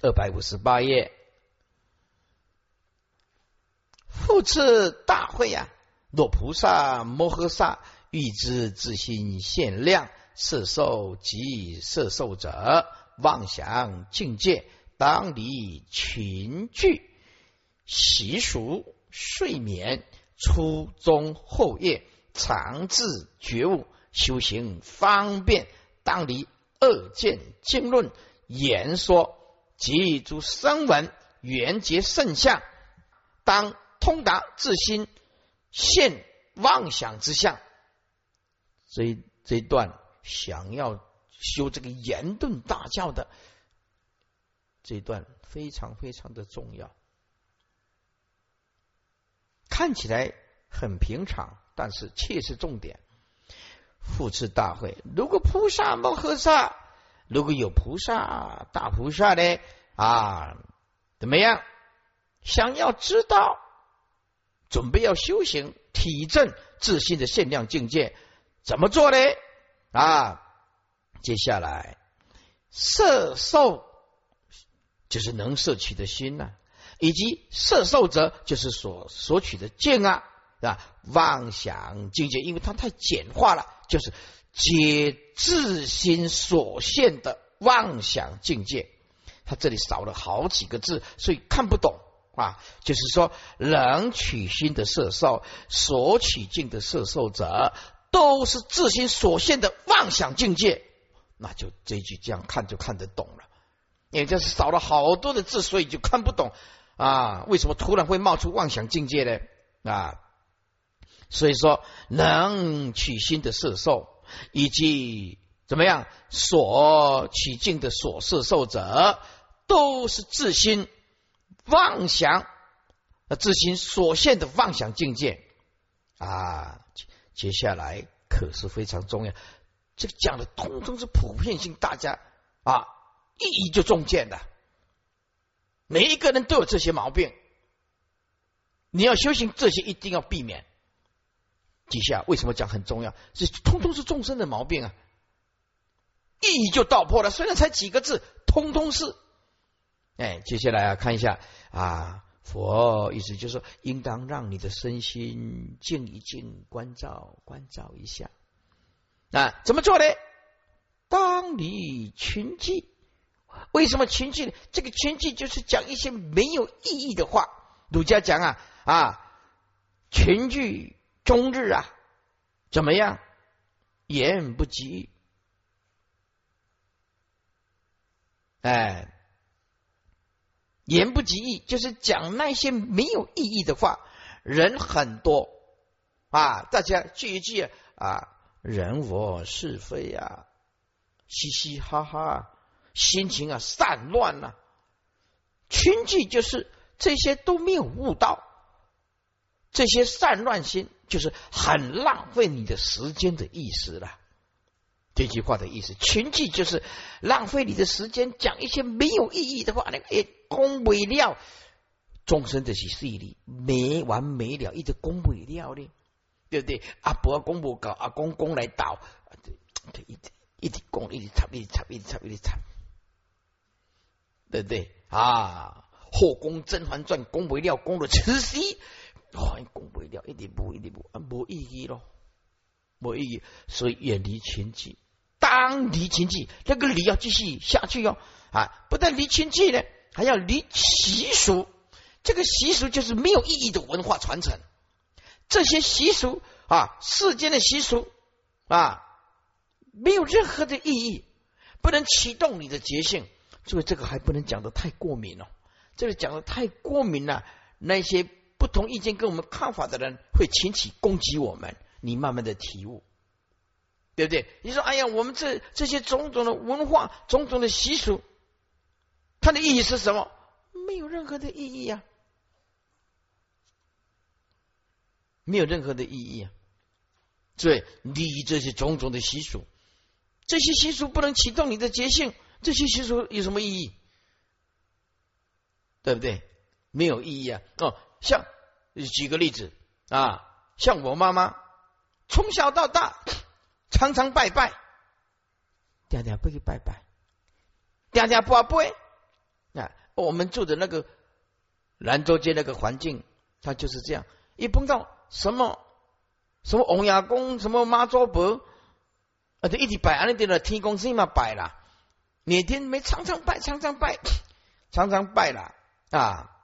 二百五十八页，复次大会啊！若菩萨摩诃萨欲知自心限量色受及色受者，妄想境界，当离群聚习俗睡眠初中后夜，常自觉悟修行方便，当离二见经论言说即诸声闻缘结圣相，当通达自心现妄想之相。这一这一段想要修这个言顿大教的这一段非常非常的重要。看起来很平常，但是却是重点。复次大会，如果菩萨摩诃萨，如果有菩萨大菩萨呢啊，怎么样？想要知道，准备要修行体证自信的限量境界，怎么做呢？啊，接下来色受就是能摄取的心呐。以及色受者，就是所索取的见啊，啊，妄想境界，因为它太简化了，就是皆自心所现的妄想境界。它这里少了好几个字，所以看不懂啊。就是说，能取心的色受，所取境的色受者，都是自心所现的妄想境界。那就这句这样看就看得懂了，也就是少了好多的字，所以就看不懂。啊，为什么突然会冒出妄想境界呢？啊，所以说能取心的色受，以及怎么样所取境的所色受者，都是自心妄想，自心所现的妄想境界啊。接下来可是非常重要，这个讲的通通是普遍性，大家啊一一就中箭的。每一个人都有这些毛病，你要修行这些一定要避免。底下为什么讲很重要？这通通是众生的毛病啊！意义就道破了，虽然才几个字，通通是。哎，接下来啊，看一下啊，佛意思就是说，应当让你的身心静一静，关照关照一下。啊，怎么做呢？当你群聚。为什么群聚呢？这个群聚就是讲一些没有意义的话。儒家讲啊啊，群聚终日啊，怎么样？言不及哎，言不及义，就是讲那些没有意义的话。人很多啊，大家聚一聚啊，人我是非啊，嘻嘻哈哈。心情啊散乱了，群聚就是这些都没有悟到，这些散乱心就是很浪费你的时间的意思了。这句话的意思，群聚就是浪费你的时间，讲一些没有意义的话，那个也恭维了，众生的是势力没完没了，一直恭维了的，对不对？阿伯公不搞，阿公公来倒，一直一直公，一直插，一直插，一直插，一直插。对不对啊？后宫《甄嬛传》宫不了，宫的慈禧，哦，宫不了，一点不，一点不，啊没意义咯，没意义。所以远离亲戚，当离亲戚，那个离要继续下去哟啊！不但离亲戚呢，还要离习俗。这个习俗就是没有意义的文化传承。这些习俗啊，世间的习俗啊，没有任何的意义，不能启动你的觉性。所以这个还不能讲的太过敏了，这个讲的太过敏了，那些不同意见跟我们看法的人会群起攻击我们，你慢慢的体悟，对不对？你说，哎呀，我们这这些种种的文化、种种的习俗，它的意义是什么？没有任何的意义啊，没有任何的意义啊。所以，离这些种种的习俗，这些习俗不能启动你的觉性。这些习俗有什么意义？对不对？没有意义啊！哦，像举个例子啊，像我妈妈从小到大常常拜拜，嗲嗲不去拜拜，嗲嗲不拜，啊，我们住的那个兰州街那个环境，它就是这样。一碰到什么什么王爷公，什么妈祖婆，啊，就一直拜，安尼点了天公星嘛拜啦。每天没常常拜，常常拜，常常拜啦啊。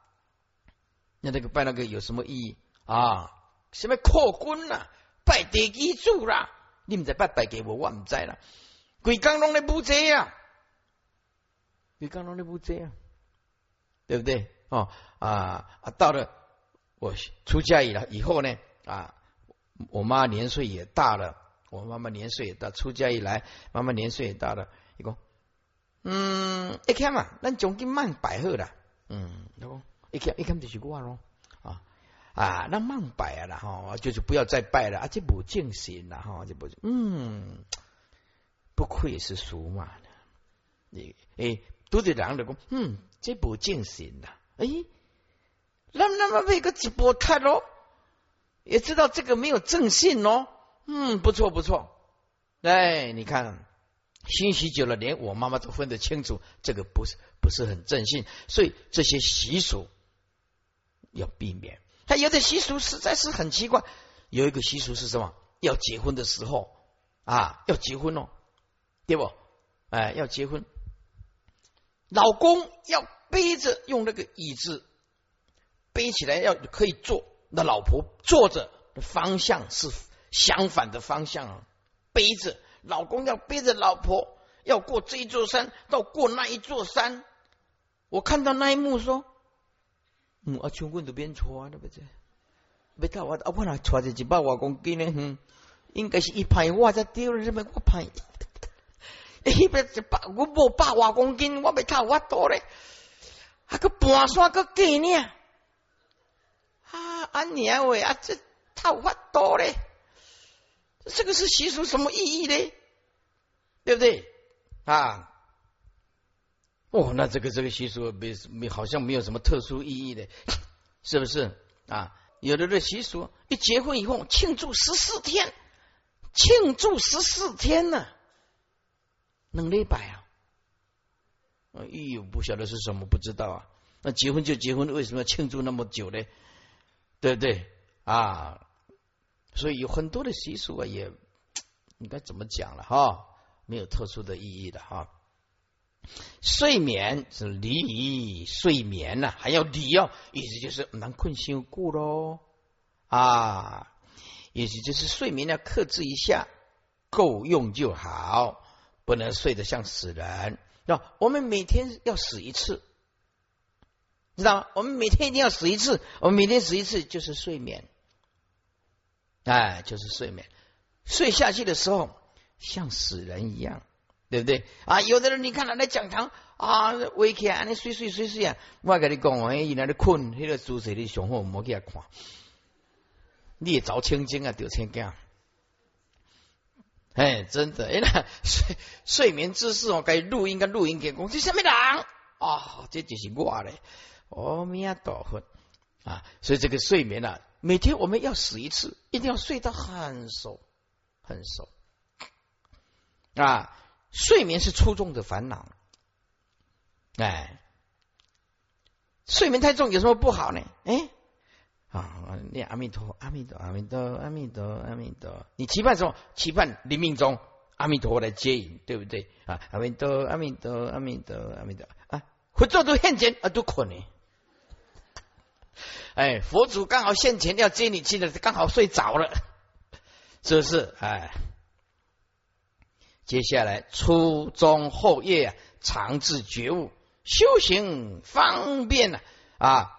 那那个拜那个有什么意义啊？什么扩军啦，拜地基主啦？你们在拜拜给我，我唔知啦。鬼刚拢咧不这样，鬼刚拢咧不这样，对不对？哦啊啊！到了我出家以了以后呢啊，我妈年岁也大了，我妈妈年岁也大，出家以来，妈妈年岁也大了。伊讲，嗯，一看嘛，咱奖金慢摆好啦。嗯，伊讲一看一看就是我咯。啊啊，那慢摆啊啦哈，就是不要再拜了，啊，这不敬神了哈，这不嗯。不愧是属马的，你哎，都得让的讲，嗯，这不正神呐，哎，那那么那个直播看咯，也知道这个没有正信哦，嗯，不错不错，哎，你看，信息久了，连我妈妈都分得清楚，这个不是不是很正信，所以这些习俗要避免。他有的习俗实在是很奇怪，有一个习俗是什么？要结婚的时候啊，要结婚哦。对不？哎，要结婚，老公要背着用那个椅子背起来，要可以坐。那老婆坐着的方向是相反的方向啊，背着老公要背着老婆，要过这一座山，到过那一座山。我看到那一幕说，嗯，啊，穷困都边错啊，对不对？没到我，我那揣着一百外公斤呢，哼，应该是一排我才丢了，这么我排。迄边一百，我无百外公斤，我未透我多咧，还个半山个计呢？啊，安娘喂，啊这透我多咧，这个是习俗什么意义呢？对不对？啊，哦，那这个这个习俗没没好像没有什么特殊意义的，是不是？啊，有的的习俗一结婚以后庆祝十四天，庆祝十四天呢。能礼拜啊？哎呦，不晓得是什么，不知道啊。那结婚就结婚，为什么要庆祝那么久呢？对不对啊？所以有很多的习俗啊，也应该怎么讲了哈？没有特殊的意义的哈。睡眠是离，睡眠呐，还要离哦，意思就是难困休故喽啊。意思就是睡眠要克制一下，够用就好。不能睡得像死人。那我们每天要死一次，知道吗？我们每天一定要死一次。我们每天死一次就是睡眠，哎，就是睡眠。睡下去的时候像死人一样，对不对？啊，有的人你看他在讲堂啊，微起来你睡睡睡睡啊。我跟你讲，哎，原来你困，那个姿势你上好，莫给他看。你也着青筋啊，掉青筋。哎，真的，哎，那睡睡眠姿势哦，该录音，该录音给公司什么人啊？这就是我嘞，阿弥陀佛啊！所以这个睡眠啊，每天我们要死一次，一定要睡得很熟，很熟啊！睡眠是初中的烦恼，哎，睡眠太重有什么不好呢？哎。啊，念阿弥陀，阿弥陀，阿弥陀，阿弥陀，阿弥陀。你期盼什么？期盼临命中阿弥陀来接引，对不对？啊，阿弥陀，阿弥陀，阿弥陀，阿弥陀。啊，佛祖都现前啊，都可能。哎，佛祖刚好现前要接你去的，刚好睡着了，是不是？哎，接下来初中后业啊，长治觉悟，修行方便呢啊，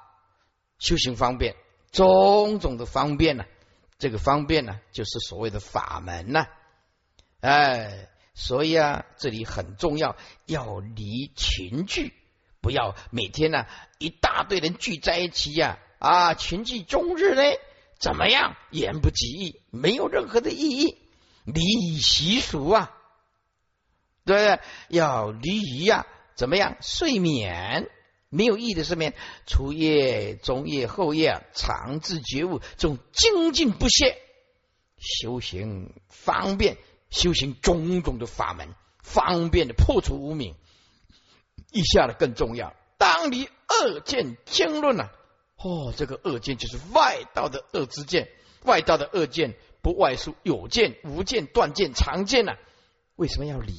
修行方便。种种的方便呢，这个方便呢，就是所谓的法门呐。哎，所以啊，这里很重要，要离群聚，不要每天呢一大堆人聚在一起呀啊，群聚终日呢，怎么样？言不及义，没有任何的意义。离习俗啊，对，要离仪呀，怎么样？睡眠。没有意义的睡眠，初夜、中夜、后夜，长治觉悟，这种精进不懈，修行方便，修行种种的法门，方便的破除无明。以下的更重要，当离二见经论啊！哦，这个二见就是外道的二之见，外道的二见不外出有见、无见、断见、常见呐。为什么要离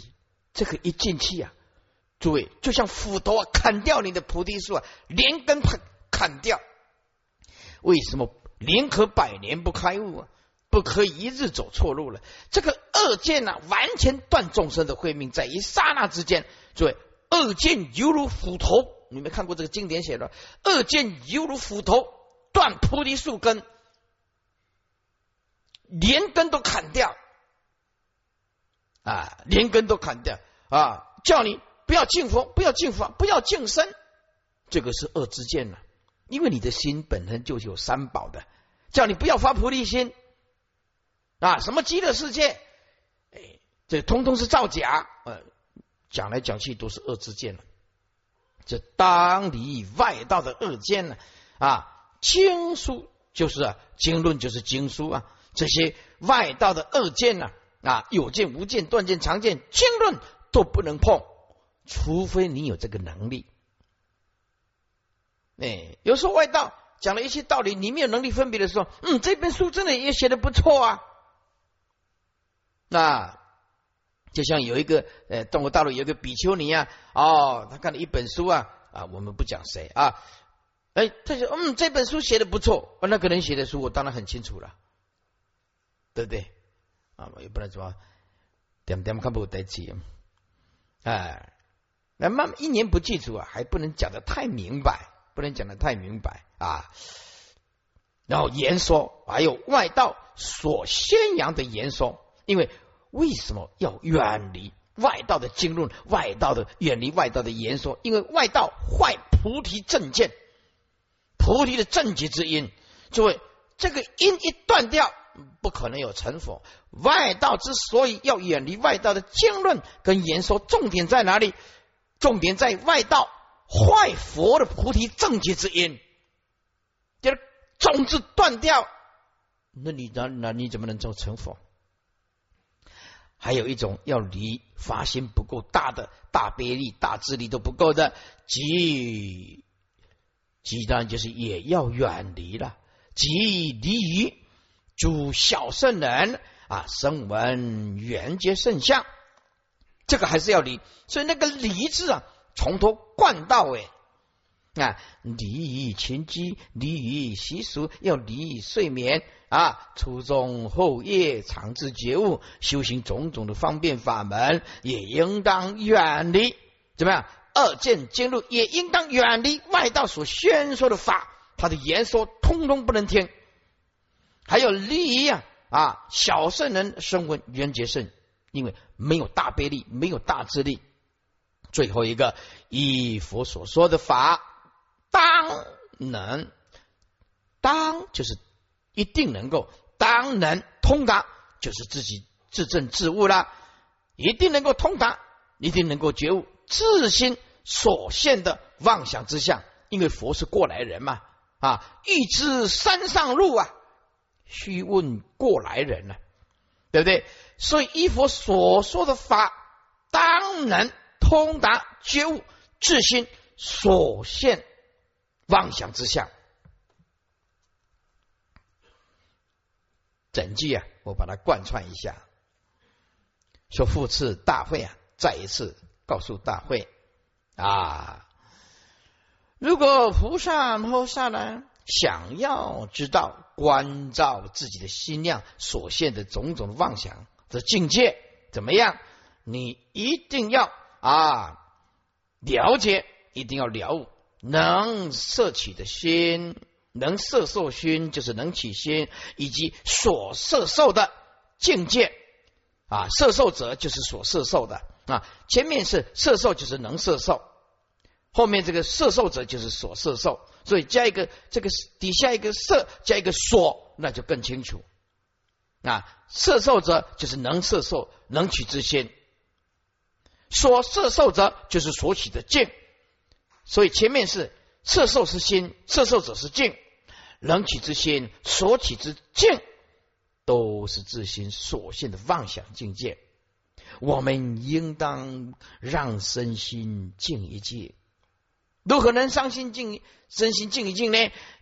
这个一进去啊？诸位，就像斧头啊，砍掉你的菩提树啊，连根砍砍掉。为什么宁可百年不开悟啊？不可一日走错路了。这个二见呢，完全断众生的慧命，在一刹那之间。诸位，二见犹如斧头，你没看过这个经典写的？二见犹如斧头，断菩提树根，连根都砍掉啊！连根都砍掉啊！叫你不要敬佛，不要敬法，不要敬身，这个是恶之见了。因为你的心本身就是有三宝的，叫你不要发菩提心。啊，什么极乐世界？哎，这通通是造假。呃，讲来讲去都是恶之见了。这当离外道的恶见呢？啊，经书就是啊，经论就是经书啊。这些外道的恶见呢？啊，有见无见、断见常见，经论都不能碰，除非你有这个能力。哎，有时候外道讲了一些道理，你没有能力分别的时候，嗯，这本书真的也写的不错啊。那就像有一个呃，中国大陆有一个比丘尼啊，哦，他看了一本书啊啊，我们不讲谁啊，哎，他说嗯，这本书写的不错，那个人写的书我当然很清楚了，对不对？啊，我也不能说点点看不得记，哎，那慢一年不记住啊，还不能讲的太明白，不能讲的太明白啊。然后言说还有外道所宣扬的言说。因为为什么要远离外道的经论？外道的远离外道的言说，因为外道坏菩提正见，菩提的正觉之因。诸位，这个因一断掉，不可能有成佛。外道之所以要远离外道的经论跟言说，重点在哪里？重点在外道坏佛的菩提正觉之因，就是种子断掉，那你那那你怎么能做成佛？还有一种要离发心不够大的大悲力、大智力都不够的，即即当然就是也要远离了。即离于诸小圣人啊，声闻缘觉圣相，这个还是要离。所以那个离字啊，从头贯到尾。啊，离于群居，离于习俗，要离于睡眠啊，初中后夜，长治觉悟，修行种种的方便法门，也应当远离。怎么样？二见经路也应当远离外道所宣说的法，他的言说通通不能听。还有离呀啊，小圣人声闻缘觉圣，因为没有大悲力，没有大智力。最后一个，依佛所说的法。当能，当就是一定能够，当能通达，就是自己自证自悟了，一定能够通达，一定能够觉悟自心所现的妄想之相，因为佛是过来人嘛，啊，欲知山上路啊，须问过来人呢，对不对？所以依佛所说的法，当能通达觉悟自心所现。妄想之相，整句啊，我把它贯穿一下。说复次大会啊，再一次告诉大会啊，如果菩萨菩萨呢，想要知道关照自己的心量所现的种种妄想的境界怎么样，你一定要啊了解，一定要了悟。能摄取的心，能摄受心，就是能起心，以及所摄受的境界啊，摄受者就是所摄受的啊。前面是摄受，就是能摄受；后面这个摄受者就是所摄受，所以加一个这个底下一个色，加一个所，那就更清楚啊。色受者就是能色受、能取之心，所色受者就是所取的境。所以前面是色受之心，色受者是境，能取之心，所取之境，都是自心所现的妄想境界。我们应当让身心静一静如何能伤心静身心静一静呢？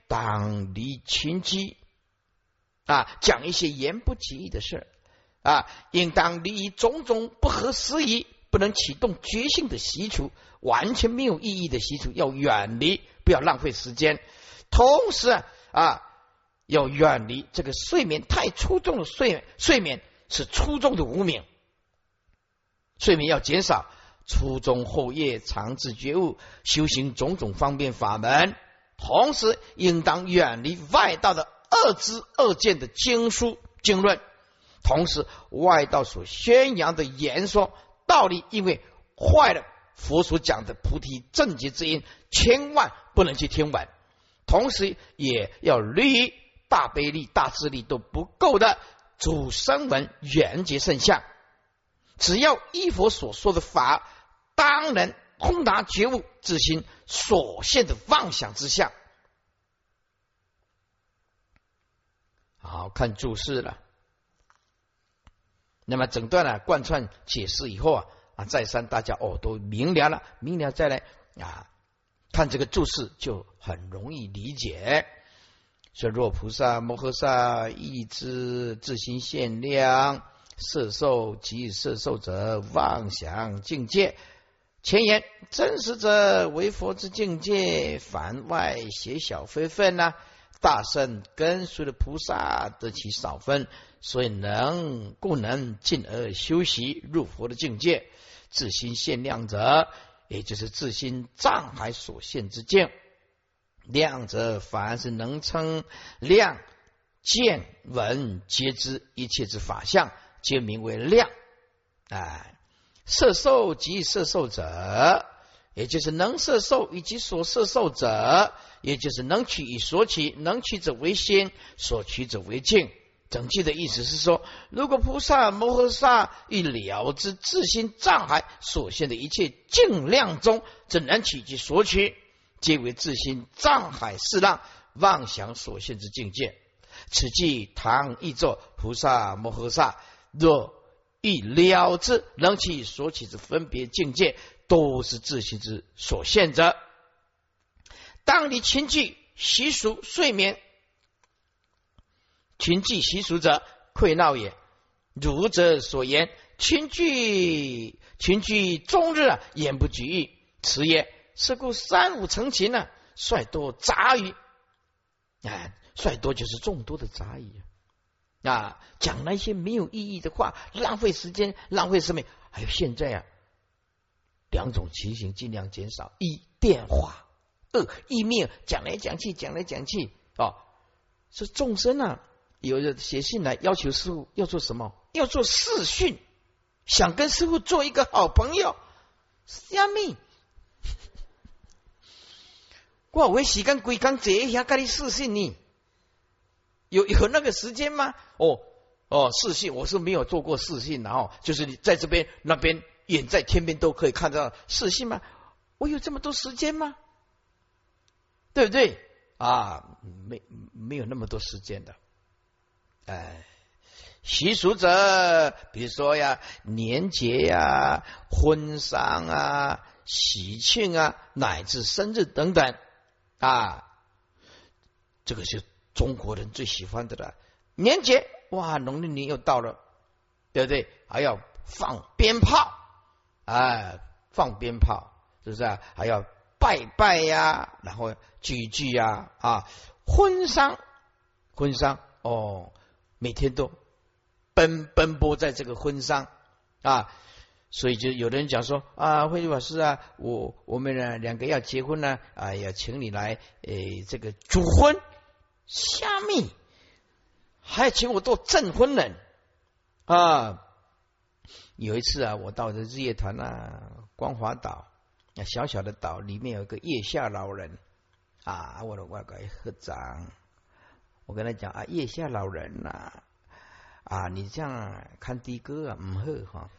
当离群居啊，讲一些言不及义的事啊，应当离种种不合时宜、不能启动觉性的习俗，完全没有意义的习俗，要远离，不要浪费时间。同时啊，要远离这个睡眠太粗重的睡，睡眠是粗重的无名，睡眠要减少。初中后夜，长治觉悟，修行种种方便法门，同时应当远离外道的恶知恶见的经书经论，同时外道所宣扬的言说道理，因为坏了佛所讲的菩提正觉之音，千万不能去听闻。同时也要离大悲力、大智力都不够的主声闻缘觉圣相，只要依佛所说的法。当然，空达觉悟自心所现的妄想之相。好看注释了。那么整段呢贯穿解释以后啊啊，再三大家哦都明了了，明了再来啊看这个注释就很容易理解。说若菩萨摩诃萨意之自心限量色受及色受者妄想境界。前言真实者为佛之境界，凡外邪小非分呐。大圣跟随的菩萨得其少分，所以能故能进而修习入佛的境界。自心限量者，也就是自心障碍所现之境。量者，凡是能称量见闻皆知一切之法相，皆名为量。哎。摄受及摄受者，也就是能摄受以及所摄受者，也就是能取与所取，能取者为先，所取者为敬。整句的意思是说，如果菩萨摩诃萨欲了知自心障碍所现的一切净量中，怎能取其所取，皆为自心障碍是让妄想所现之境界。此即唐译作菩萨摩诃萨若。欲了之，能其所起之分别境界，都是自心之所现者。当你勤聚习俗睡眠，勤聚习俗者，溃闹也。儒者所言，勤聚勤聚终日啊言不举意，此也。是故三五成群呢，率多杂语。哎，率多就是众多的杂语。啊，讲那些没有意义的话，浪费时间，浪费生命。还有现在啊，两种情形尽量减少：一电话，二一面讲来讲去，讲来讲去。哦，是众生啊，有人写信来要求师傅要做什么？要做视讯，想跟师傅做一个好朋友。虾米？我为时间规工坐一下给你视讯呢。有 有那个时间吗？哦哦，视信我是没有做过视信，然后就是你在这边那边远在天边都可以看到视信吗？我有这么多时间吗？对不对啊？没没有那么多时间的。哎，习俗者，比如说呀，年节呀、婚丧啊、喜庆啊，乃至生日等等啊，这个就。中国人最喜欢的了，年节哇，农历年又到了，对不对？还要放鞭炮，哎，放鞭炮，是不是啊？还要拜拜呀，然后聚聚呀，啊，婚丧，婚丧哦，每天都奔奔波在这个婚丧啊，所以就有的人讲说啊，慧老师啊，我我们呢两个要结婚呢，啊，要请你来诶，这个主婚。虾米，还请我做证婚人啊！有一次啊，我到这日月潭啊，光华岛，那小小的岛里面有一个月下老人啊，我的外个合掌，我跟他讲啊，月下老人呐，啊，你这样看的哥啊，唔好哈。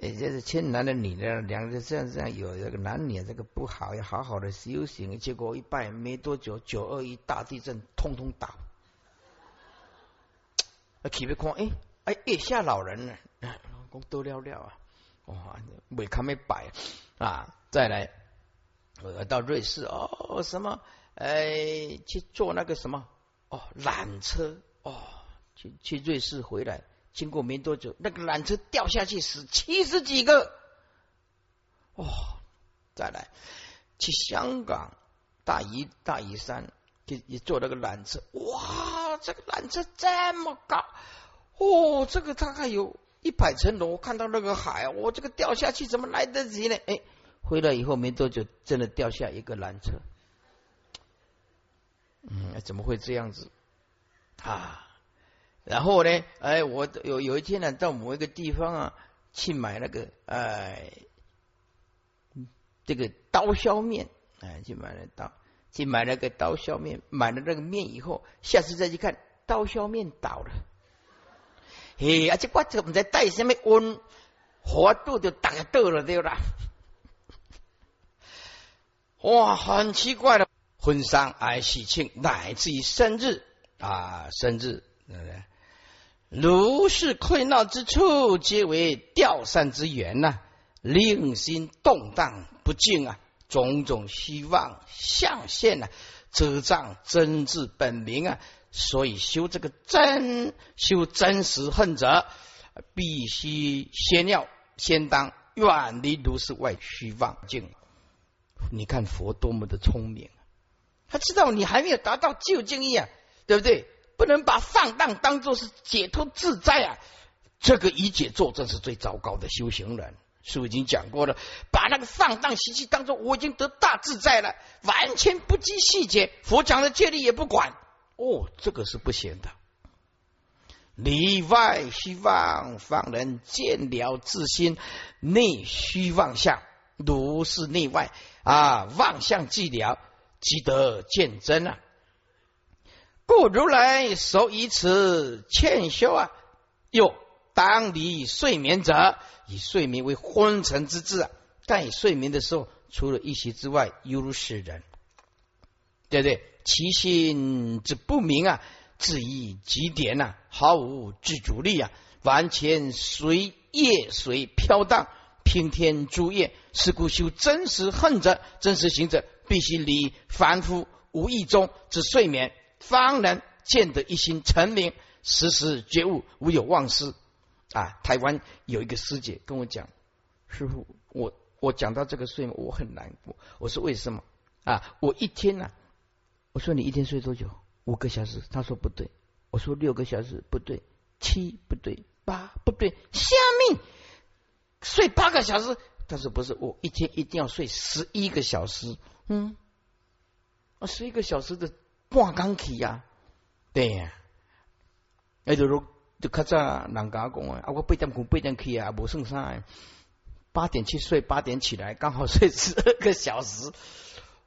也就是牵男的女的，两个人这样这样有这个男女这个不好，要好好的修行。结果一拜没多久，九二一大地震，通通倒。啊，起别看，哎哎，月下老人呢？讲多了了啊！哇，未看没摆啊！再来我到瑞士哦，什么哎去坐那个什么哦缆车哦，去去瑞士回来，经过没多久，那个缆车掉下去死七十几个，哦，再来去香港大屿大屿山，就也坐那个缆车，哇，这个缆车这么高，哦，这个大概有一百层楼，看到那个海，我这个掉下去怎么来得及呢？哎。回来以后没多久，真的掉下一个缆车。嗯，怎么会这样子啊？然后呢？哎，我有有一天呢，到某一个地方啊，去买那个哎，这个刀削面，哎，去买了刀，去买了个刀削面，买了那个面以后，下次再去看，刀削面倒了。嘿，而且我这不知带什么温，火度就打倒了，对吧。哇，很奇怪的婚丧哎喜庆，乃至于生日啊，生日，对不对？如是溃闹之处，皆为吊散之源呐，令心动荡不静啊，种种希望象现啊，遮障真智本明啊。所以修这个真，修真实恨者，必须先要先当远离如是外虚妄境。你看佛多么的聪明，他知道你还没有达到究竟意啊，对不对？不能把放荡当做是解脱自在啊！这个一解作，这是最糟糕的修行人。师父已经讲过了，把那个放荡习气当做我已经得大自在了，完全不计细节，佛讲的戒律也不管。哦，这个是不行的。里外虚妄，方能见了自心内虚妄相，如是内外。啊，妄相寂了，即得见真啊！故如来所以此欠修啊，又当离睡眠者，以睡眠为昏沉之志啊。但以睡眠的时候，除了一息之外，犹如是人，对不对？其心之不明啊，至于极点呐，毫无自主力啊，完全随业随飘荡。平天诸业，是故修真实恨者，真实行者，必须离凡夫无意中之睡眠，方能见得一心成名，时时觉悟，无有忘失。啊，台湾有一个师姐跟我讲，师傅，我我讲到这个睡眠，我很难过。我说为什么？啊，我一天呢？我说你一天睡多久？五个小时。他说不对。我说六个小时不对，七不对，八不对，下面。睡八个小时，他说不是我一天一定要睡十一个小时？嗯，啊，十一个小时的半钢起呀，对呀。那就如就较早人家讲啊，我八点困八点起啊，无算啥。八点去睡，八点起来，刚好睡十二个小时。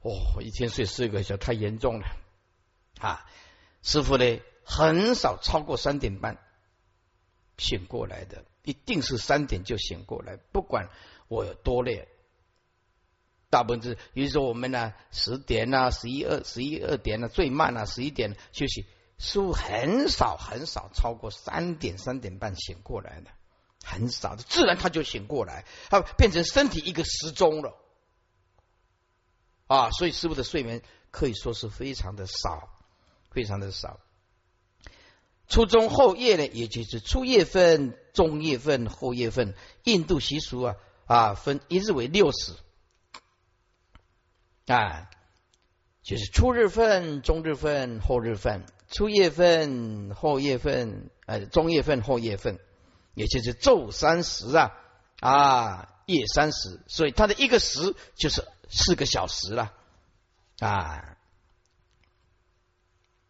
哦，一天睡四个小时太严重了啊！师傅呢，很少超过三点半醒过来的。一定是三点就醒过来，不管我有多累，大部分是，比如说我们呢十点啊、十一二、十一二点呢最慢啊十一点休息，似乎很少很少超过三点三点半醒过来的，很少的，自然他就醒过来，他变成身体一个时钟了啊，所以师傅的睡眠可以说是非常的少，非常的少。初中后夜呢，也就是初夜份、中夜份、后夜份。印度习俗啊啊，分一日为六时啊，就是初日份、中日份、后日份。初月份、后月份，呃，中月份、后月份，也就是昼三时啊啊，夜三时。所以它的一个时就是四个小时了啊。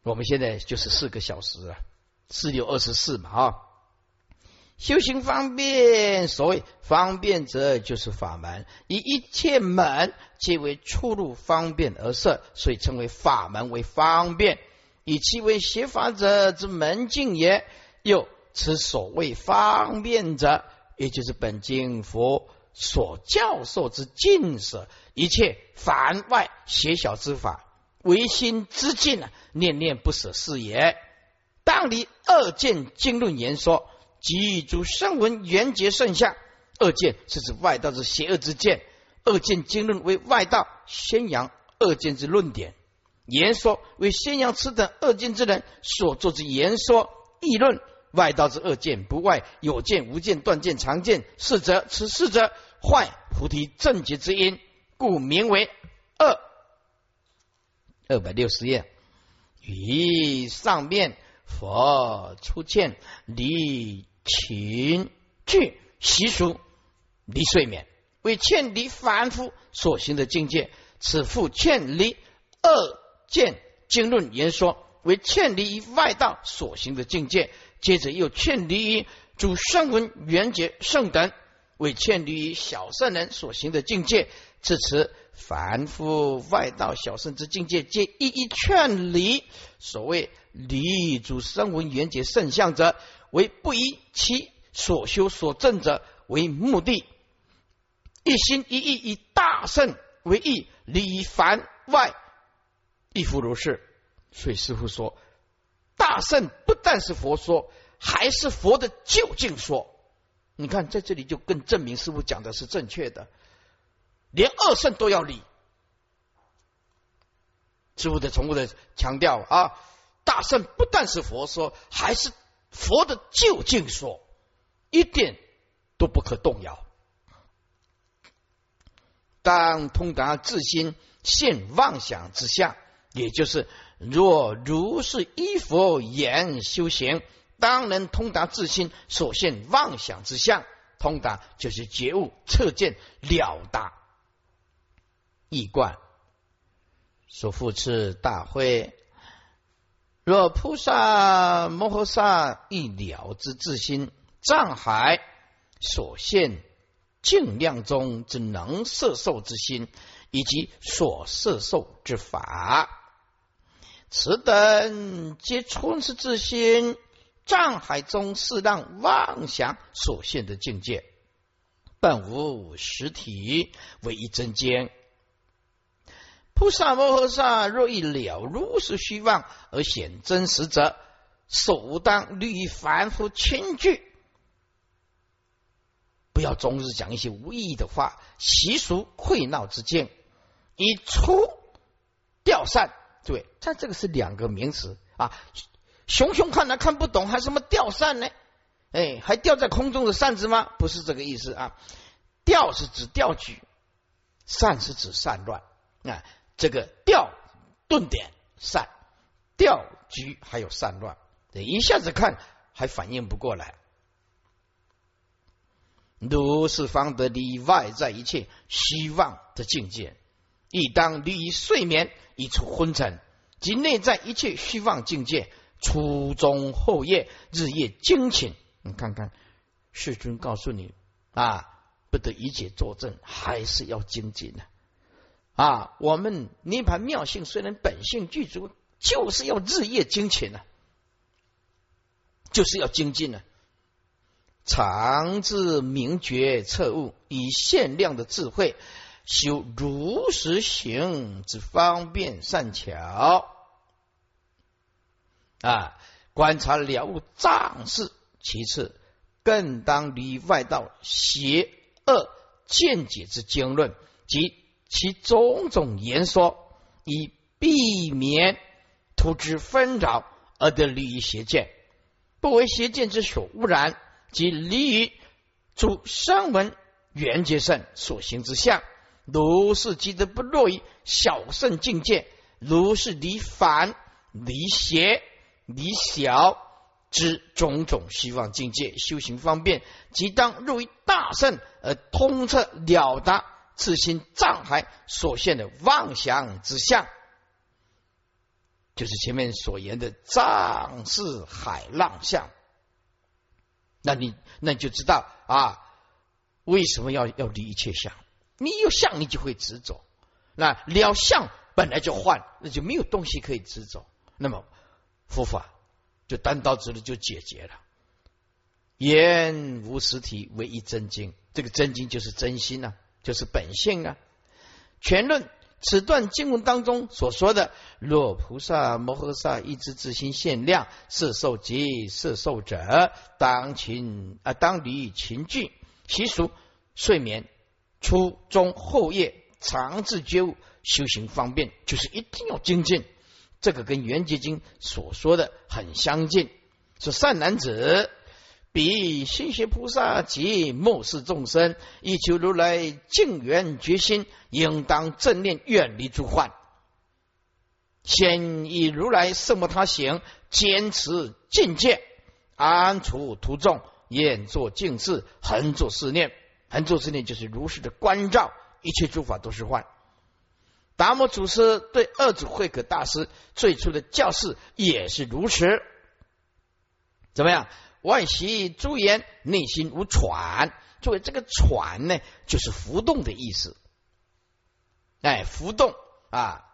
我们现在就是四个小时啊。四六二十四嘛啊，修行方便，所谓方便者就是法门，以一切门皆为出入方便而设，所以称为法门为方便，以其为邪法者之门径也。又此所谓方便者，也就是本经佛所教授之尽舍一切凡外邪小之法，唯心之境啊，念念不舍是也。当离二见经论言说，即诸声闻缘觉圣相。二见是指外道之邪恶之见，二见经论为外道宣扬二见之论点，言说为宣扬此等二见之人所作之言说议论。外道之二见，不外有见、无见、断见、常见。是则此四则坏菩提正觉之因，故名为二。二百六十页，于上面佛出现离情具习俗离睡眠，为劝离凡夫所行的境界。此复劝离二见经论言说，为劝离于外道所行的境界。接着又劝离于主声闻缘觉圣等，为劝离于小圣人所行的境界。至此，凡夫外道小圣之境界，皆一一劝离。所谓离主声闻缘觉圣相者，为不以其所修所证者为目的，一心一意以大圣为义，离凡外亦复如是。所以师傅说。大圣不但是佛说，还是佛的究竟说。你看，在这里就更证明师傅讲的是正确的，连二圣都要理。师傅的重复的强调啊，大圣不但是佛说，还是佛的究竟说，一点都不可动摇。当通达自心现妄想之相，也就是。若如是依佛言修行，当能通达自心所现妄想之相。通达就是觉悟、彻见、了达。易观所复次大会，若菩萨摩诃萨一了之自心障海所现净量中之能摄受之心，以及所摄受之法。此等皆充实自心障海中适当妄想所现的境界，本无实体，唯一真经。菩萨摩诃萨若欲了如是虚妄而显真实者，首当虑凡夫轻惧，不要终日讲一些无意义的话，习俗会闹之见，以出掉散。对，它这个是两个名词啊，熊熊看来看不懂，还什么吊扇呢？哎，还吊在空中的扇子吗？不是这个意思啊，吊是指吊举，扇是指散乱啊。这个调顿点散，调局还有散乱，一下子看还反应不过来。如是方得离外在一切希望的境界。亦当离睡眠，以除昏沉，及内在一切虚妄境界，初中后夜，日夜精勤。你看看，世尊告诉你啊，不得一切作证，还是要精进的。啊我们涅盘妙性虽然本性具足，就是要日夜精勤呢，就是要精进呢。常自明觉彻悟，以限量的智慧。修如实行之方便善巧啊，观察了悟障事。其次，更当离外道邪恶见解之经论及其种种言说，以避免徒之纷扰而得利于邪见，不为邪见之所污染，即离于诸声闻缘觉圣所行之相。如是即得不落于小圣境界，如是离凡离邪离小之种种希望境界，修行方便，即当入于大圣而通彻了达自心障碍所现的妄想之相，就是前面所言的藏式海浪相。那你那你就知道啊，为什么要要离一切相？你有相，你就会执着。那了相本来就换，那就没有东西可以执着。那么佛法就单刀直入就解决了。言无实体，唯一真经。这个真经就是真心啊，就是本性啊。全论此段经文当中所说的，若菩萨摩诃萨一知自心限量，是受及是受者，当勤啊，当离勤具习俗睡眠。初中后夜，常自觉悟，修行方便，就是一定要精进。这个跟《圆觉经》所说的很相近。是善男子，彼心学菩萨及末世众生，以求如来净缘决心，应当正念，远离诸患。先以如来圣摩他行，坚持境界，安处途众，愿作静事，恒作思念。恒作思念就是如实的关照，一切诸法都是幻。达摩祖师对二祖慧可大师最初的教示也是如此。怎么样？外息诸言，内心无喘。作为这个喘呢，就是浮动的意思。哎，浮动啊！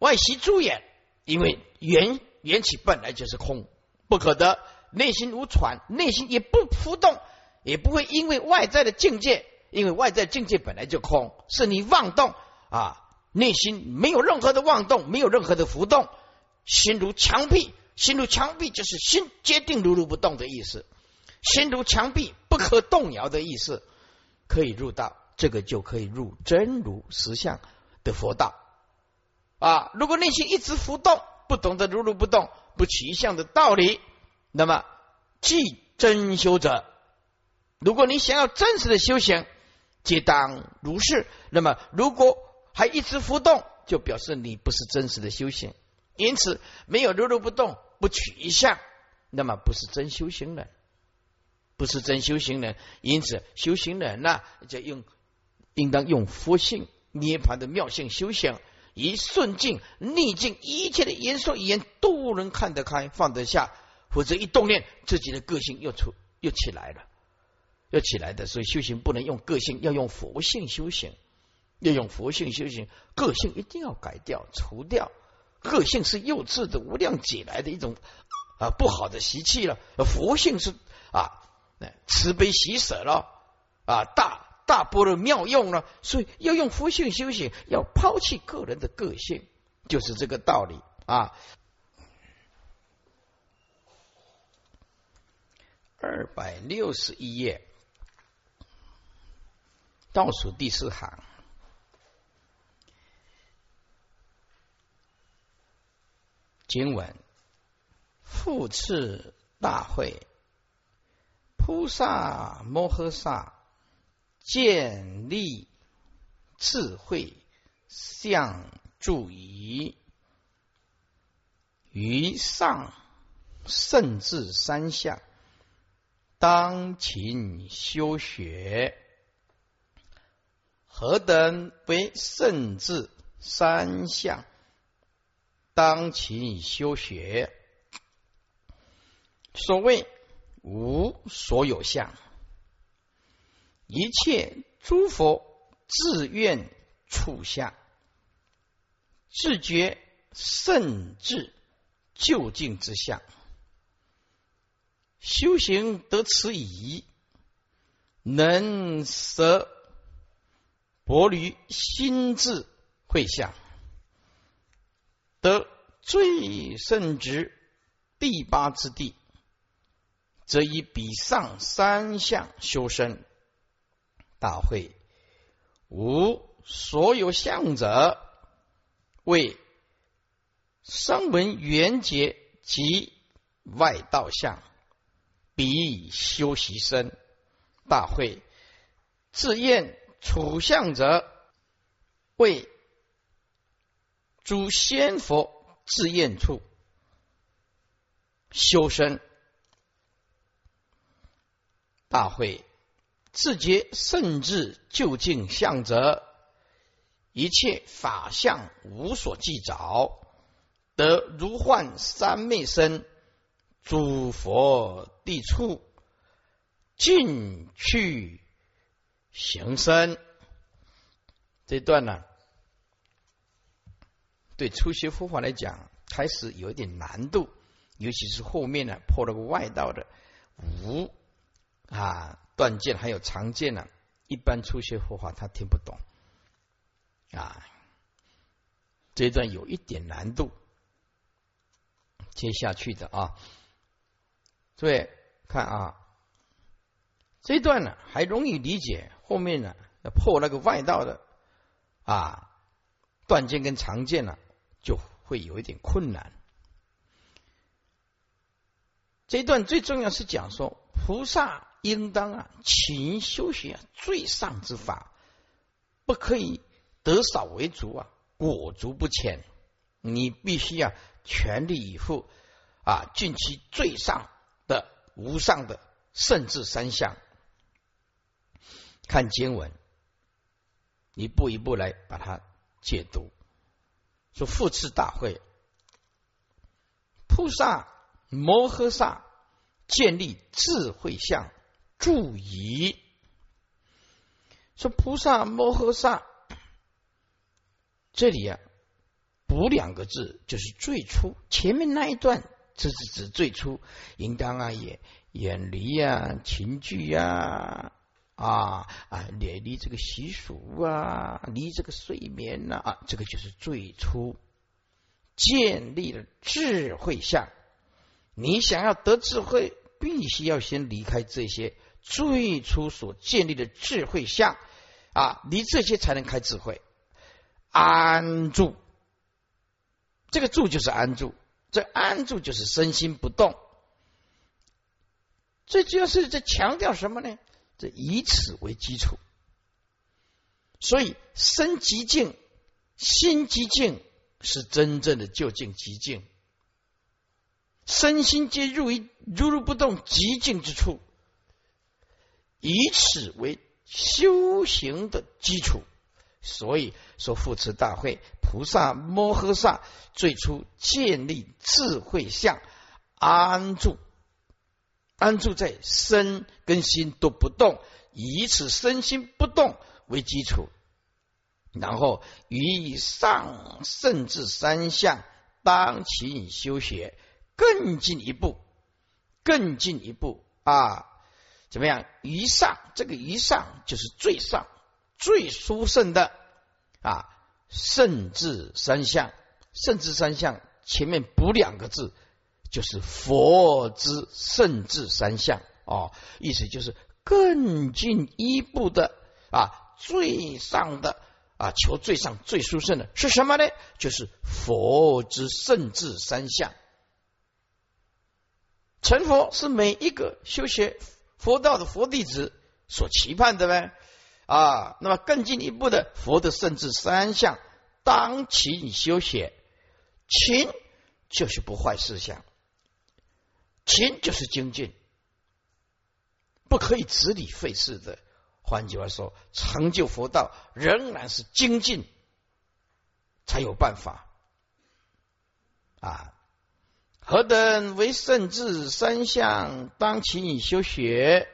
外息诸眼，因为缘缘起本来就是空，不可得。内心无喘，内心也不浮动，也不会因为外在的境界，因为外在境界本来就空，是你妄动。啊，内心没有任何的妄动，没有任何的浮动，心如墙壁，心如墙壁就是心坚定如如不动的意思，心如墙壁不可动摇的意思，可以入道，这个就可以入真如实相的佛道啊。如果内心一直浮动，不懂得如如不动、不起相的道理，那么即真修者。如果你想要真实的修行，皆当如是。那么如果还一直浮动，就表示你不是真实的修行。因此，没有如如不动、不取一相，那么不是真修行人，不是真修行人。因此，修行人呢，就用应当用佛性涅盘的妙性修行，以顺境逆境一切的言说语言都能看得开、放得下。否则，一动念，自己的个性又出又起来了，又起来的。所以，修行不能用个性，要用佛性修行。要用佛性修行，个性一定要改掉、除掉。个性是幼稚的、无量劫来的一种啊不好的习气了。佛性是啊慈悲喜舍了啊大大波的妙用了。所以要用佛性修行，要抛弃个人的个性，就是这个道理啊。二百六十一页，倒数第四行。经文：复次大会，菩萨摩诃萨建立智慧相助仪，于上甚至三相，当勤修学。何等为甚至三相？当勤修学，所谓无所有相，一切诸佛自愿处相，自觉甚至究竟之相，修行得此矣，能舍薄离心智会相。得最圣之第八之地，则以比上三相修身。大会无所有相者，为声闻缘觉及外道相，彼修习身。大会自验处相者，为。诸仙佛自验处修身大会自觉甚至究竟相者，一切法相无所计着，得如幻三昧身，诸佛地处尽去行身。这段呢？对初学佛法来讲，开始有一点难度，尤其是后面呢破了个外道的无啊断剑还有长剑呢，一般初学佛法他听不懂啊，这一段有一点难度，接下去的啊，所以看啊，这段呢还容易理解，后面呢要破那个外道的啊断剑跟长剑呢，就会有一点困难。这一段最重要是讲说，菩萨应当啊勤修学最上之法，不可以得少为足啊，果足不浅。你必须啊全力以赴啊，尽其最上的无上的甚至三项。看经文，一步一步来把它解读。说复次大会，菩萨。摩诃萨建立智慧相，注仪说菩萨摩诃萨，这里啊补两个字，就是最初前面那一段，这是指最初应当啊也远离啊情句呀啊啊远离这个习俗啊，离这个睡眠呐啊，这个就是最初建立了智慧相。你想要得智慧，必须要先离开这些最初所建立的智慧相啊，离这些才能开智慧。安住，这个住就是安住，这安住就是身心不动。这就是在强调什么呢？这以此为基础，所以身极静，心极静，是真正的就近极静。身心皆入于如如不动极静之处，以此为修行的基础。所以说，复持大会菩萨摩诃萨最初建立智慧相，安住安住在身跟心都不动，以此身心不动为基础，然后以上甚至三项当其修学。更进一步，更进一步啊！怎么样？于上，这个于上就是最上、最殊胜的啊！甚至三项，甚至三项前面补两个字，就是佛之圣至三项哦。意思就是更进一步的啊，最上的啊，求最上、最殊胜的是什么呢？就是佛之圣至三项。成佛是每一个修学佛道的佛弟子所期盼的呗啊，那么更进一步的佛的圣至三项，当勤修学，勤就是不坏事项，勤就是精进，不可以执理费事的。换句话说，成就佛道仍然是精进才有办法啊。何等为圣智三相？当其以修学，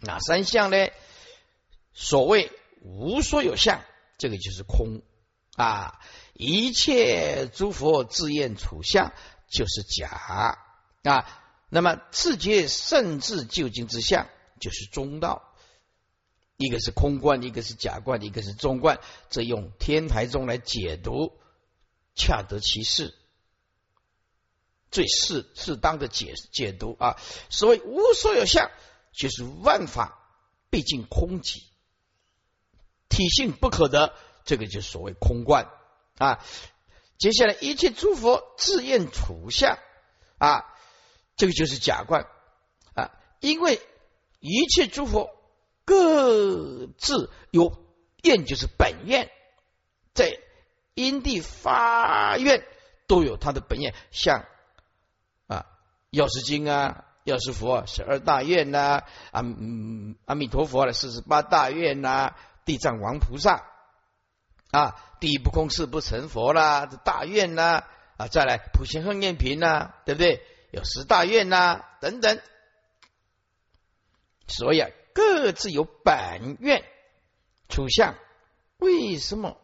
哪三项呢？所谓无所有相，这个就是空啊！一切诸佛自验处相，就是假啊！那么自觉甚至究竟之相，就是中道。一个是空观，一个是假观，一个是中观。这用天台宗来解读，恰得其事。最适适当的解解读啊，所谓无所有相，就是万法毕竟空寂，体性不可得，这个就所谓空观啊。接下来一切诸佛自验处相啊，这个就是假观啊，因为一切诸佛各自有愿，就是本愿，在因地发愿都有他的本愿，像啊。药师经啊，药师佛十二大愿呐，阿阿弥陀佛的四十八大愿呐，地藏王菩萨啊，第一不空誓不成佛啦，这大愿呐啊，再来普贤恒愿品呐，对不对？有十大愿呐，等等，所以啊，各自有本愿处相，为什么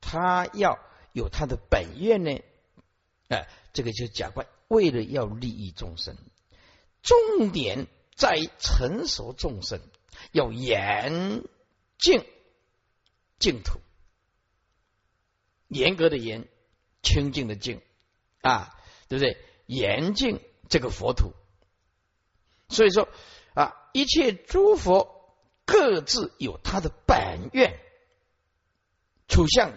他要有他的本愿呢？哎，这个就是假观。为了要利益众生，重点在成熟众生，要严净净土，严格的严，清净的净啊，对不对？严净这个佛土，所以说啊，一切诸佛各自有他的本愿，处相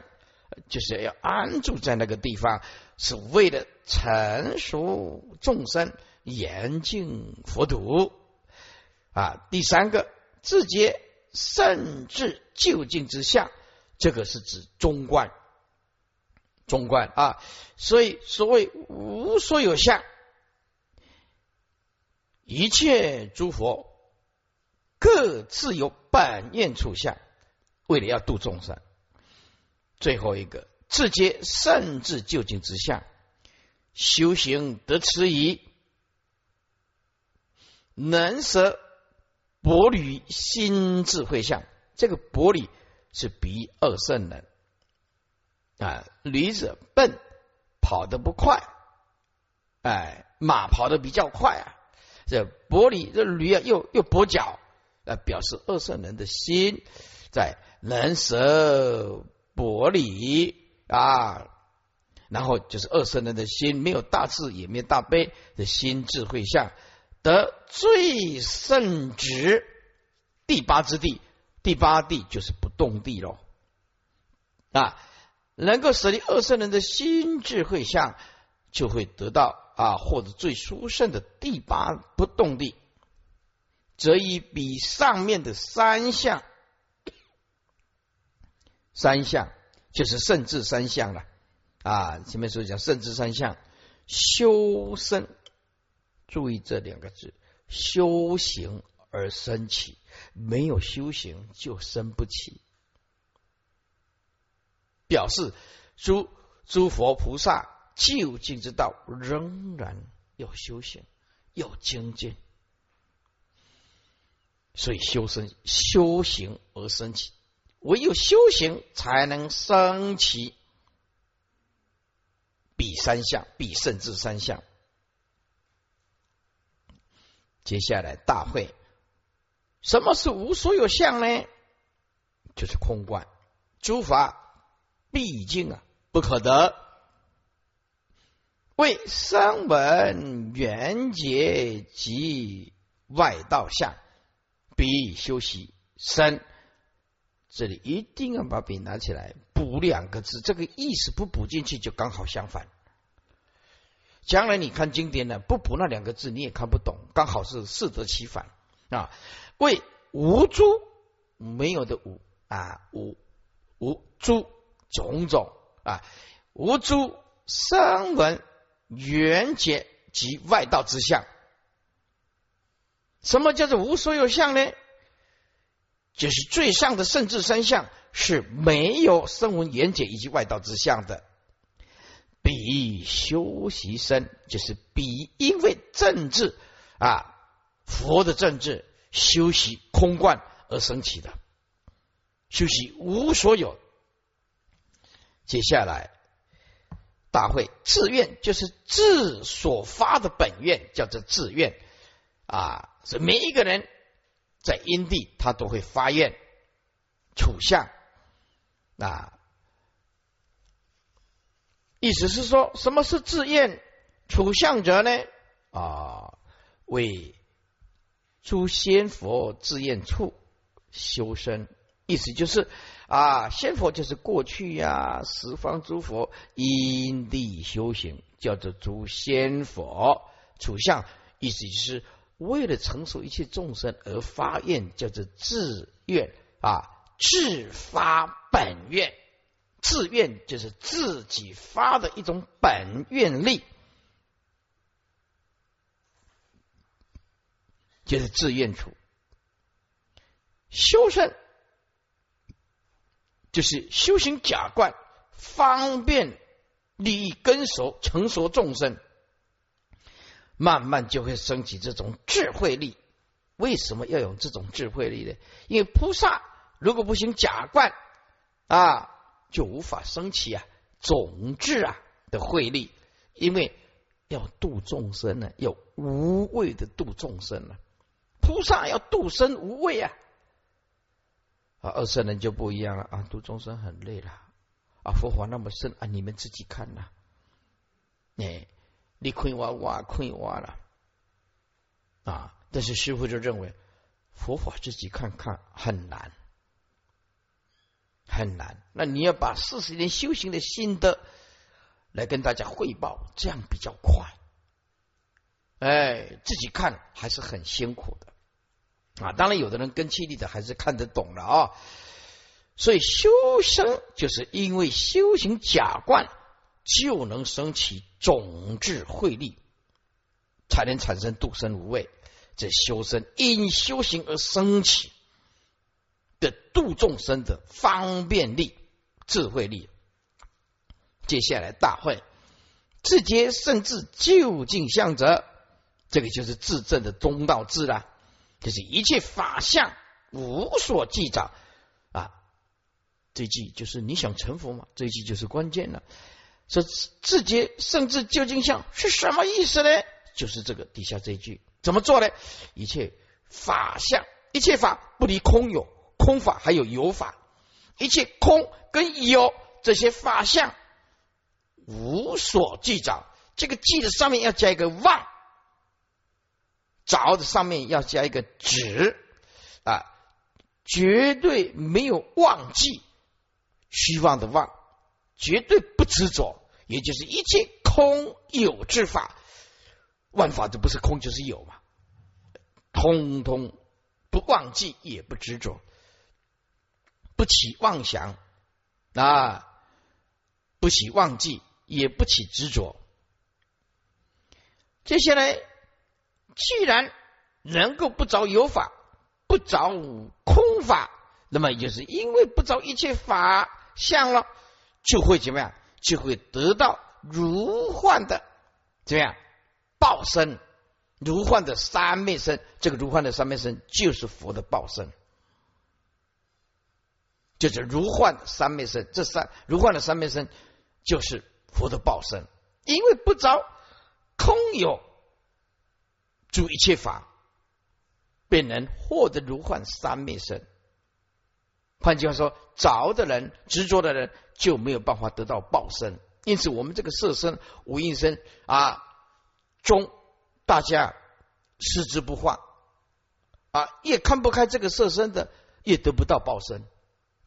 就是要安住在那个地方，是为了成熟众生，严禁佛土啊。第三个，自觉甚至究竟之相，这个是指中观，中观啊。所以所谓无所有相，一切诸佛各自有本愿处相，为了要度众生。最后一个，自觉甚至究竟之相，修行得此矣，能舍。薄履心智慧相，这个薄履是比二圣人啊，驴子笨，跑得不快，哎，马跑得比较快啊。这薄履这驴啊，又又跛脚，啊，表示二圣人的心在能舍薄履啊，然后就是二圣人的心没有大智也没有大悲的心智慧相。得最圣旨第八之地，第八地就是不动地喽啊！能够舍离二圣人的心智慧相，就会得到啊，获得最殊胜的第八不动地，则以比上面的三项，三项就是圣智三项了啊！前面所讲圣智三项修身。注意这两个字：修行而生起，没有修行就生不起。表示诸诸佛菩萨究竟之道，仍然要修行，要精进。所以修身修行而生起，唯有修行才能生起比三相，比甚至三相。接下来大会，什么是无所有相呢？就是空观，诸法毕竟啊不可得，为声闻缘结及外道相，比修习身。这里一定要把笔拿起来，补两个字，这个意思不补进去就刚好相反。将来你看经典呢，不补那两个字你也看不懂，刚好是适得其反啊。为无诸没有的无啊无无诸种种啊无诸声闻缘结及外道之相。什么叫做无所有相呢？就是最上的圣智三相是没有声闻缘结以及外道之相的。比修习身，就是比因为政治啊，佛的政治修习空观而升起的，修习无所有。接下来大会自愿，就是自所发的本愿，叫做自愿啊。所以每一个人在因地，他都会发愿处相啊。意思是说，什么是自愿处相者呢？啊，为诸仙佛自愿处修身，意思就是啊，仙佛就是过去呀，十方诸佛因地修行，叫做诸仙佛处相，意思就是为了成熟一切众生而发愿，叫做自愿啊，自发本愿。自愿就是自己发的一种本愿力，就是自愿处修身，就是修行假观，方便利益根熟成熟众生，慢慢就会升起这种智慧力。为什么要有这种智慧力呢？因为菩萨如果不行假观啊。就无法升起啊种智啊的慧力，因为要度众生呢，要无畏的度众生呢。菩萨要度生无畏啊，啊二圣人就不一样了啊，度众生很累了啊，佛法那么深啊，你们自己看呐，哎，你困挖挖困挖了啊，但是师傅就认为佛法自己看看很难，很难。那你要把四十年修行的心得来跟大家汇报，这样比较快。哎，自己看还是很辛苦的啊。当然，有的人跟气力的还是看得懂的啊。所以修生就是因为修行假观，就能升起种智慧力，才能产生度生无畏。这修身因修行而升起的度众生的方便力、智慧力。接下来大会自觉甚至就近相者，这个就是自证的中道智了。就是一切法相无所记着啊。这一句就是你想成佛吗？这一句就是关键了。说自觉甚至究竟相是什么意思呢？就是这个底下这一句。怎么做呢？一切法相，一切法不离空有，空法还有有法，一切空跟有这些法相无所记着。这个记的上面要加一个忘，着的上面要加一个止啊，绝对没有忘记虚妄的忘，绝对不执着，也就是一切空有之法。万法都不是空就是有嘛，通通不忘记也不执着，不起妄想啊，不起忘记也不起执着。接下来，既然能够不着有法，不着空法，那么就是因为不着一切法相了，就会怎么样？就会得到如幻的怎么样？报身如幻的三昧身，这个如幻的三昧身就是佛的报身，就是如幻三昧身。这三如幻的三昧身就是佛的报身，因为不着空有诸一切法，便能获得如幻三昧身。换句话说，着的人、执着的人就没有办法得到报身。因此，我们这个色身、无印身啊。中，大家视之不化啊，越看不开这个色身的，越得不到报身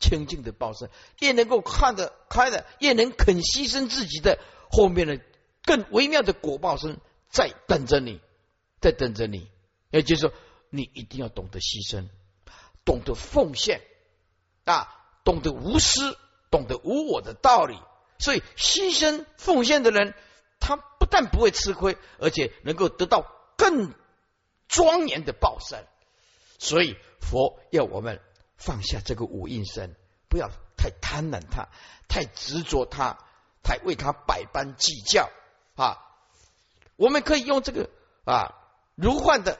清净的报身；越能够看得开的，越能肯牺牲自己的，后面的更微妙的果报身在等着你，在等着你。也就是说，你一定要懂得牺牲，懂得奉献啊，懂得无私，懂得无我的道理。所以，牺牲奉献的人。他不但不会吃亏，而且能够得到更庄严的报身。所以佛要我们放下这个五阴身，不要太贪婪他，太执着他，太为他百般计较啊！我们可以用这个啊如幻的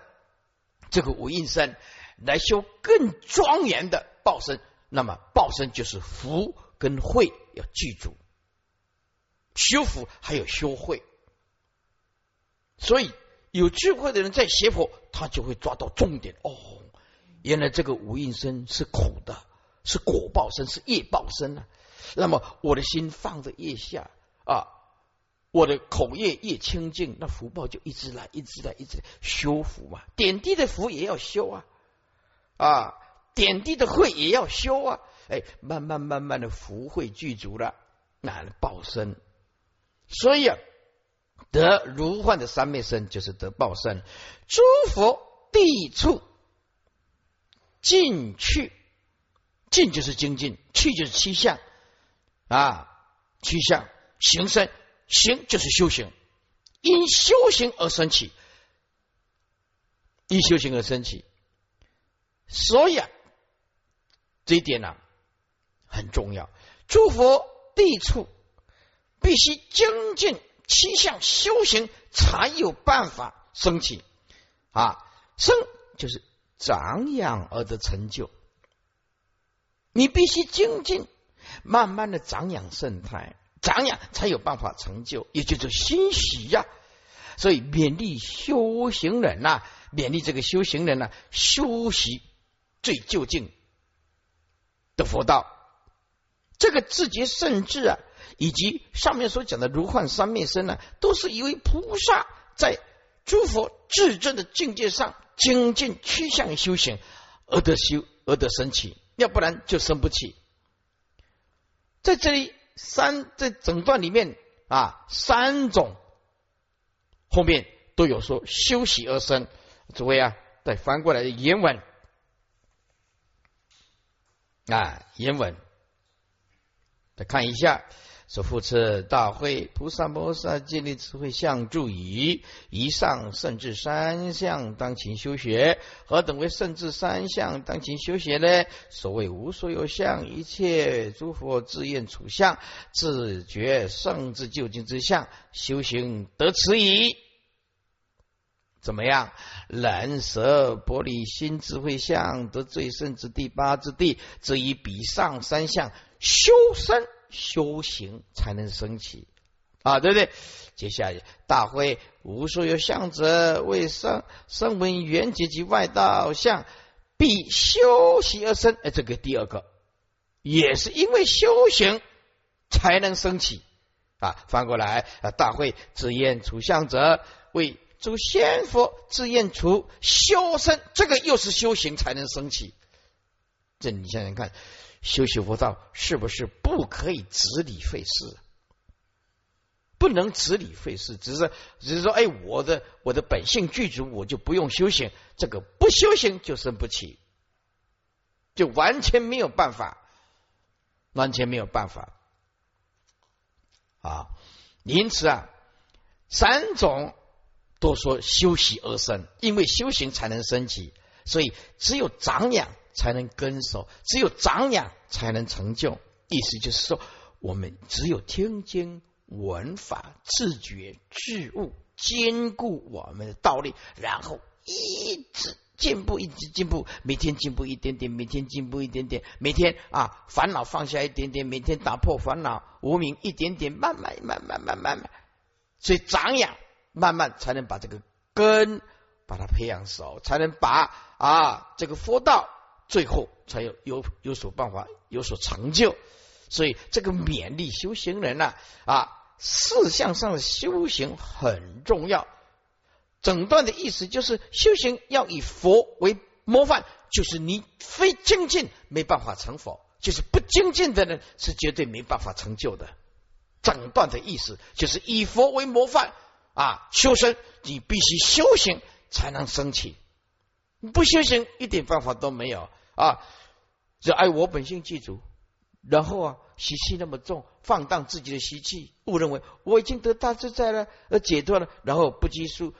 这个五阴身来修更庄严的报身。那么报身就是福跟慧要记住。修福还有修慧，所以有智慧的人在学佛，他就会抓到重点。哦，原来这个无印身是苦的，是果报身，是业报身啊。那么我的心放在业下啊，我的口业越清净，那福报就一直来，一直来，一直修福嘛。点滴的福也要修啊，啊，点滴的慧也要修啊。哎，慢慢慢慢的福慧具足了，那报身。所以啊，得如幻的三昧身就是得报身。诸佛地处进去，进就是精进，去就是趋向啊，趋向行身，行就是修行，因修行而升起，因修行而升起。所以啊，这一点呢很重要。诸佛地处。必须精进七项修行，才有办法升起啊！生就是长养而得成就。你必须精进，慢慢的长养圣态，长养才有办法成就，也就是欣喜呀。所以勉励修行人呐，勉励这个修行人呢，修习最究竟的佛道。这个自觉甚至啊。以及上面所讲的如幻三昧身呢，都是一位菩萨在诸佛至正的境界上精进趋向修行而得修，而得生起，要不然就生不起。在这里三在整段里面啊，三种后面都有说修习而生。诸位啊，再翻过来原文啊，原文再看一下。说复次大会，菩萨摩萨建立智慧相助矣。以上甚至三相当勤修学，何等为甚至三相当勤修学呢？所谓无所有相，一切诸佛自愿处相，自觉圣智究竟之相，修行得此矣。怎么样？人舍玻璃心智慧相得最胜之第八之地，则以比上三相修身。修行才能升起啊，对不对？接下来大会无数有相者，为生生闻缘结及外道相，必修习而生。哎，这个第二个也是因为修行才能升起啊。翻过来啊，大会自愿除相者，为诸仙佛自愿除修身，这个又是修行才能升起。这你想想看。修习佛道是不是不可以执理费事？不能执理费事，只是只是说，哎，我的我的本性具足，我就不用修行。这个不修行就生不起，就完全没有办法，完全没有办法啊！因此啊，三种都说修习而生，因为修行才能升起，所以只有长养。才能跟守，只有长养才能成就。意思就是说，我们只有听经闻法，自觉自悟，兼顾我们的道理，然后一直进步，一直进步，每天进步一点点，每天进步一点点，每天啊烦恼放下一点点，每天打破烦恼无名一点点，慢慢慢慢慢慢慢，所以长养慢慢才能把这个根把它培养熟，才能把啊这个佛道。最后才有有有所办法，有所成就。所以这个勉励修行人呢，啊，事项上的修行很重要。整段的意思就是修行要以佛为模范，就是你非精进没办法成佛，就是不精进的人是绝对没办法成就的。整段的意思就是以佛为模范啊，修身你必须修行才能升起。不修行一点办法都没有啊！只爱我本性具足，然后啊习气那么重，放荡自己的习气，误认为我已经得大自在了，而解脱了，然后不拘束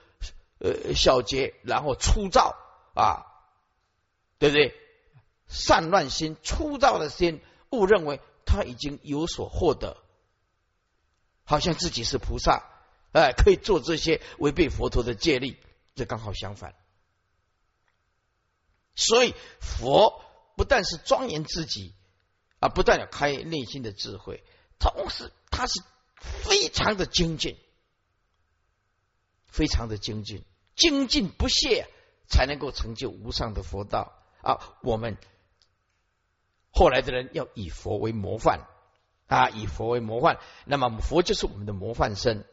呃小节，然后粗糙啊，对不对？散乱心、粗糙的心，误认为他已经有所获得，好像自己是菩萨，哎，可以做这些违背佛陀的戒律，这刚好相反。所以佛不但是庄严自己啊，不但要开内心的智慧，同时他是非常的精进，非常的精进，精进不懈，才能够成就无上的佛道啊！我们后来的人要以佛为模范啊，以佛为模范，那么佛就是我们的模范生。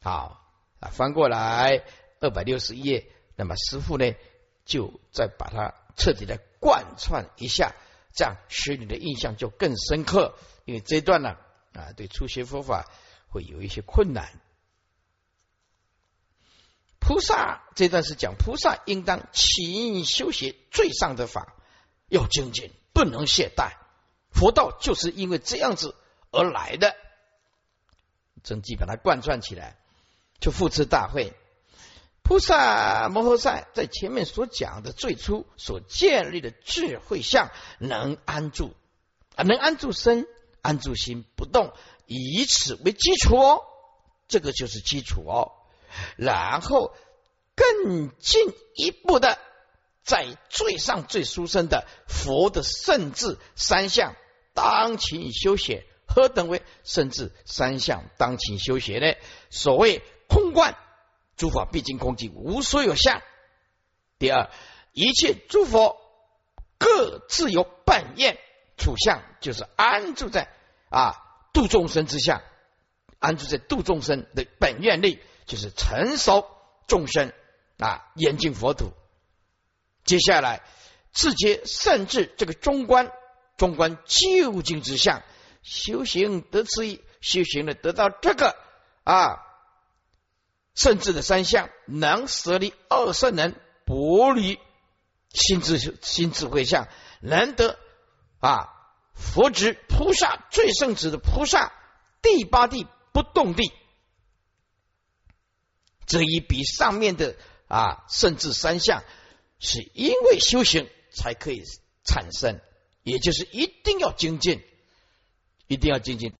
好啊，翻过来二百六十页，那么师傅呢就再把它。彻底的贯穿一下，这样使你的印象就更深刻。因为这段呢，啊，对初学佛法会有一些困难。菩萨这段是讲菩萨应当勤修学最上的法，要精进，不能懈怠。佛道就是因为这样子而来的。整体把它贯穿起来，就复持大会。菩萨摩诃萨在前面所讲的最初所建立的智慧相，能安住啊，能安住身，安住心不动，以此为基础哦，这个就是基础哦。然后更进一步的，在最上最殊胜的佛的圣智三相当勤修学，何等为圣智三相当勤修学呢？所谓空观。诸法毕竟空寂，无所有相。第二，一切诸佛各自有本愿处相，就是安住在啊度众生之相，安住在度众生的本愿力，就是成熟众生啊严净佛土。接下来自觉甚至这个中观，中观究竟之相，修行得此一，修行的得到这个啊，甚至的三相，能舍离二圣人，薄离心智心智慧相，难得啊，佛之菩萨最圣子的菩萨，第八地不动地。这一比上面的啊，甚至三项，是因为修行才可以产生，也就是一定要精进，一定要精进。